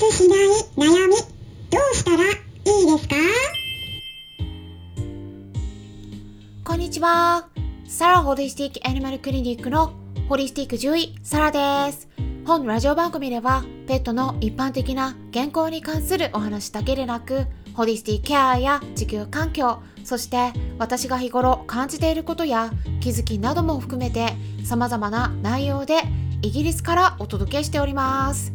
決しない悩みどうしたらいいですか？こんにちは。サラホリスティックアニマルクリニックのホリスティック獣医、サラです。本ラジオ番組では、ペットの一般的な健康に関するお話だけでなく、ホリスティックケアや地球環境、そして私が日頃感じていることや気づきなども含めて様々な内容でイギリスからお届けしております。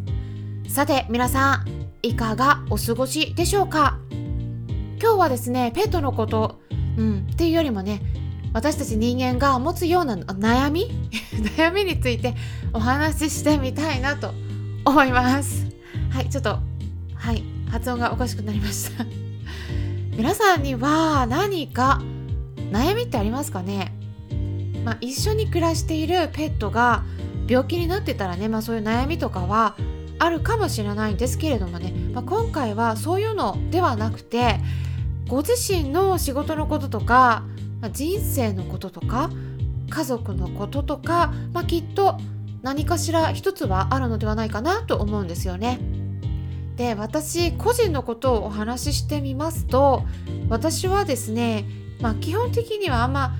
さて皆さん、いかがお過ごしでしょうか？今日はですね、ペットのこと、うん、っていうよりもね、私たち人間が持つような悩み？悩みについてお話ししてみたいなと思います。はい、ちょっと、はい、発音がおかしくなりました。皆さんには何か悩みってありますかね？まあ、一緒に暮らしているペットが病気になってたらね、まあ、そういう悩みとかはあるかもしれないんですけれどもね、まあ、今回はそういうのではなくてご自身の仕事のこととか、まあ、人生のこととか家族のこととか、まあ、きっと何かしら一つはあるのではないかなと思うんですよね。で私個人のことをお話ししてみますと私はですね、まあ、基本的にはあんま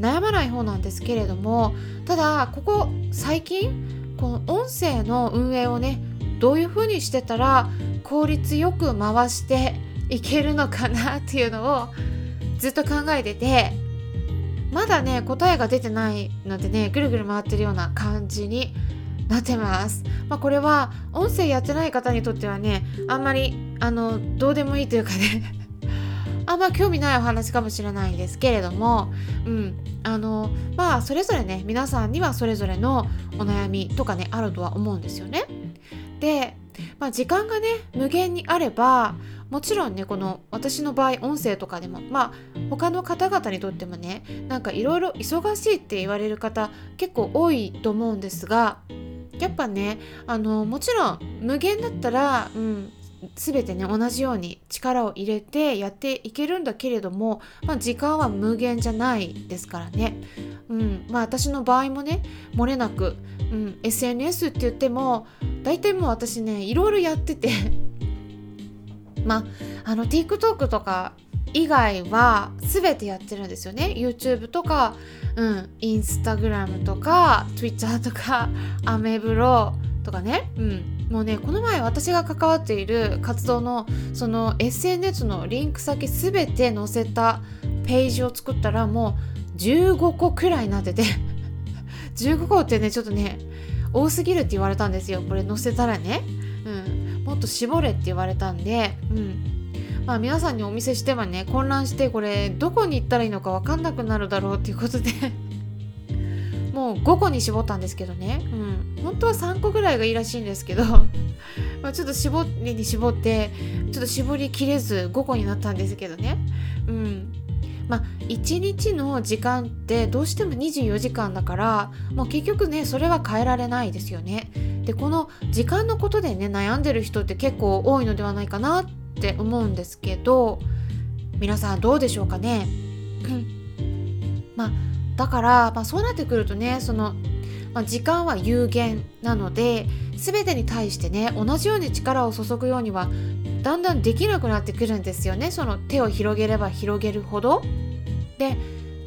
悩まない方なんですけれどもただここ最近この音声の運営をねどういう風にしてたら効率よく回していけるのかなっていうのをずっと考えててまだね答えが出てないのでねぐるぐる回ってるような感じになってます。まあ、これは音声やってない方にとってはねあんまりあのどうでもいいというかね あんま興味ないお話かもしれないんですけれども、うん、あのまあそれぞれね皆さんにはそれぞれのお悩みとかねあるとは思うんですよね。で、まあ、時間がね無限にあればもちろんねこの私の場合音声とかでもまあ他の方々にとってもねなんかいろいろ忙しいって言われる方結構多いと思うんですがやっぱねあのもちろん無限だったら、うん、全てね同じように力を入れてやっていけるんだけれども、まあ、時間は無限じゃないですからね、うん、まあ私の場合もね漏れなく、うん、SNS って言っても大体もう私ねいろいろやってて。まああの TikTok とか以外は全てやってるんですよね。YouTube とか、うん、Instagram とか Twitter とか アメブロとかね、うん、もうねこの前私が関わっている活動のその SNS のリンク先全て載せたページを作ったらもう15個くらいになってて。15個ってねちょっとね多すぎるって言われたんですよ。これ載せたらね、うん、もっと絞れって言われたんで、うん、まあ皆さんにお見せしてはね混乱してこれどこに行ったらいいのか分かんなくなるだろうっていうことで。もう5個に絞ったんですけどね、うん、本当は3個ぐらいがいいらしいんですけど。まちょっと絞りに絞ってちょっと絞りきれず5個になったんですけどね、うん、まあ1日の時間ってどうしても24時間だからもう結局ねそれは変えられないですよね。でこの時間のことでね悩んでる人って結構多いのではないかなって思うんですけど皆さんどうでしょうかね？まあだから、まあ、そうなってくるとねその、まあ、時間は有限なので全てに対してね同じように力を注ぐようにはだんだんできなくなってくるんですよねその手を広げれば広げるほど。で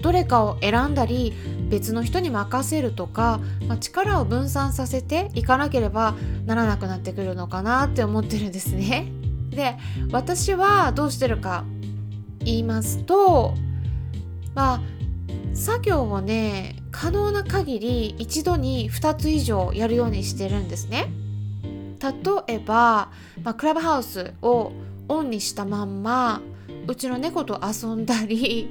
どれかを選んだり別の人に任せるとか、まあ、力を分散させていかなければならなくなってくるのかなって思ってるんですね。で私はどうしてるか言いますとまあ作業をね可能な限り一度に2つ以上やるようにしてるんですね。例えば、まあ、クラブハウスをオンにしたまんまうちの猫と遊んだり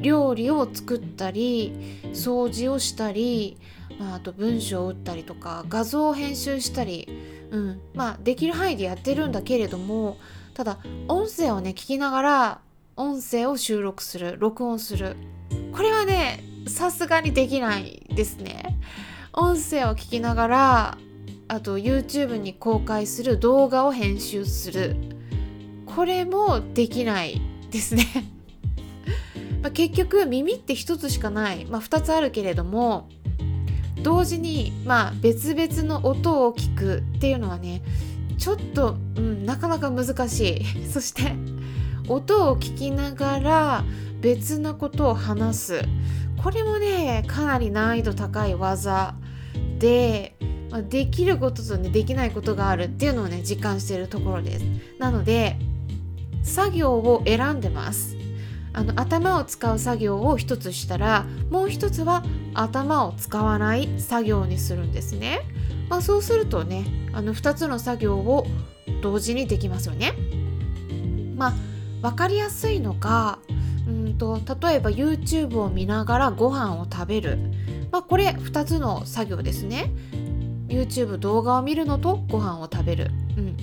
料理を作ったり掃除をしたり、まあ、あと文章を打ったりとか画像を編集したり、うんまあ、できる範囲でやってるんだけれどもただ音声をね聞きながら音声を収録する録音するこれはねさすがにできないですね。音声を聞きながらあと YouTube に公開する動画を編集する。これもできないですね。まあ結局耳って一つしかない、まあ、2つあるけれども同時にまあ別々の音を聞くっていうのはねちょっと、うん、なかなか難しい。そして音を聞きながら別なことを話す。これもねかなり難易度高い技でできることとねできないことがあるっていうのをね実感しているところです。なので作業を選んでます。あの頭を使う作業を一つしたらもう一つは頭を使わない作業にするんですね、まあ、そうするとねあの2つの作業を同時にできますよね。まあ分かりやすいのがうんと例えば YouTube を見ながらご飯を食べる、まあ、これ2つの作業ですね。YouTube 動画を見るのとご飯を食べる、うん、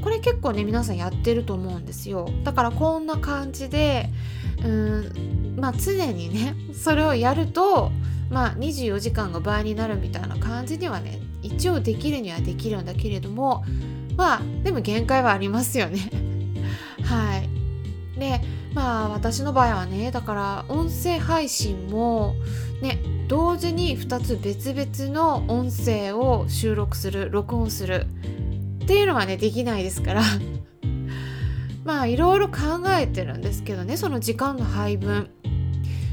これ結構ね皆さんやってると思うんですよ。だからこんな感じでうんまあ常にね それをやるとまあ24時間が倍になるみたいな感じにはね一応できるにはできるんだけれどもまあでも限界はありますよね。はい。でまあ私の場合はねだから音声配信もね同時に2つ別々の音声を収録する録音する。っていうのはねできないですから。まあいろいろ考えてるんですけどねその時間の配分。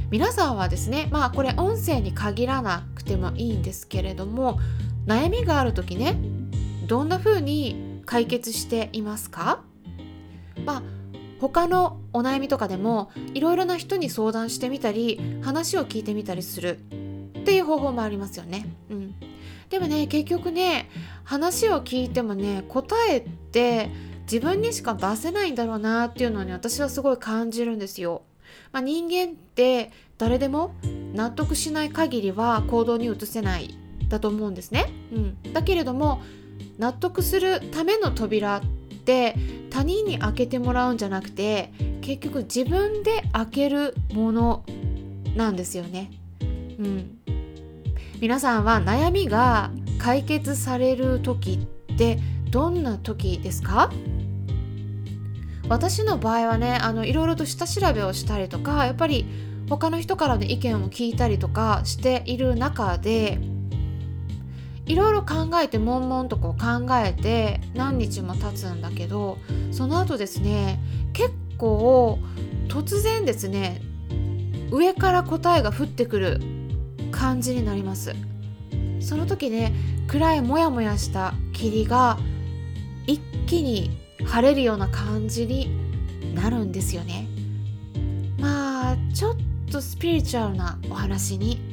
皆さんはですねまあこれ音声に限らなくてもいいんですけれども悩みがある時ねどんな風に解決していますか？まあ他のお悩みとかでもいろいろな人に相談してみたり話を聞いてみたりするっていう方法もありますよね。うん、でもね結局ね話を聞いてもね答えって自分にしか出せないんだろうなっていうのはね私はすごい感じるんですよ。まあ、人間って誰でも納得しない限りは行動に移せないだと思うんですね。うん、だけれども納得するための扉って他人に開けてもらうんじゃなくて結局自分で開けるものなんですよね。うん、皆さんは悩みが解決される時ってどんな時ですか？私の場合はねあのいろいろと下調べをしたりとかやっぱり他の人からの意見を聞いたりとかしている中でいろいろ考えて悶々とこう考えて何日も経つんだけどその後ですね結構突然ですね上から答えが降ってくる感じになります。その時ね暗いモヤモヤした霧が一気に晴れるような感じになるんですよね。まあちょっとスピリチュアルなお話に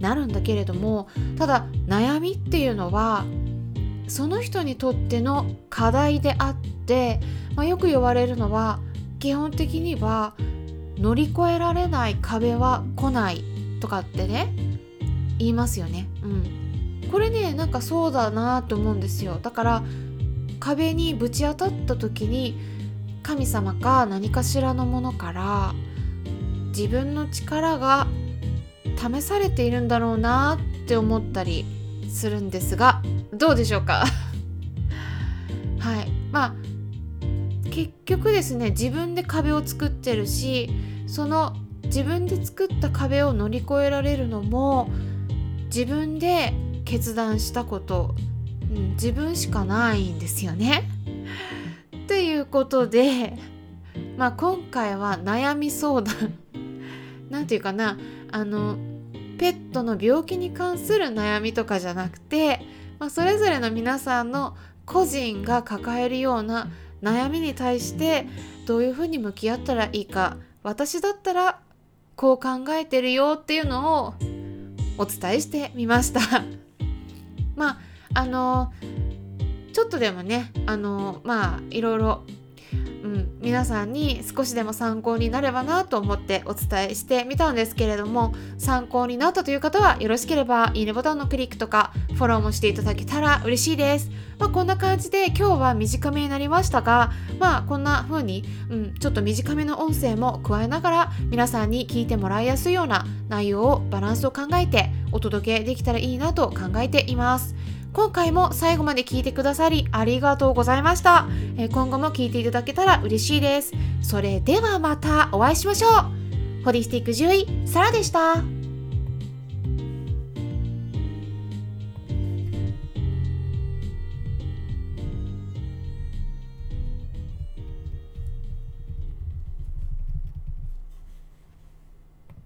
なるんだけれどもただ悩みっていうのはその人にとっての課題であって、まあ、よく言われるのは基本的には乗り越えられない壁は来ないとかってね言いますよね。うん、これねなんかそうだなと思うんですよ。だから壁にぶち当たった時に神様か何かしらのものから自分の力が試されているんだろうなって思ったりするんですがどうでしょうか？はい。まあ結局ですね自分で壁を作ってるしその自分で作った壁を乗り越えられるのも自分で決断したこと、うん、自分しかないんですよね。ということで、まあ、今回は悩み相談。何て言うかなあのペットの病気に関する悩みとかじゃなくて、まあ、それぞれの皆さんの個人が抱えるような悩みに対してどういうふうに向き合ったらいいか私だったらこう考えてるよっていうのをお伝えしてみました。まああのちょっとでもねあのまあいろいろうん、皆さんに少しでも参考になればなと思ってお伝えしてみたんですけれども参考になったという方はよろしければいいねボタンのクリックとかフォローもしていただけたら嬉しいです。まあ、こんな感じで今日は短めになりましたがまあこんな風に、うん、ちょっと短めの音声も加えながら皆さんに聞いてもらいやすいような内容をバランスを考えてお届けできたらいいなと考えています。今回も最後まで聞いてくださりありがとうございました。え今後も聞いていただけたら嬉しいです。それではまたお会いしましょう。ホリスティック獣医、サラでした。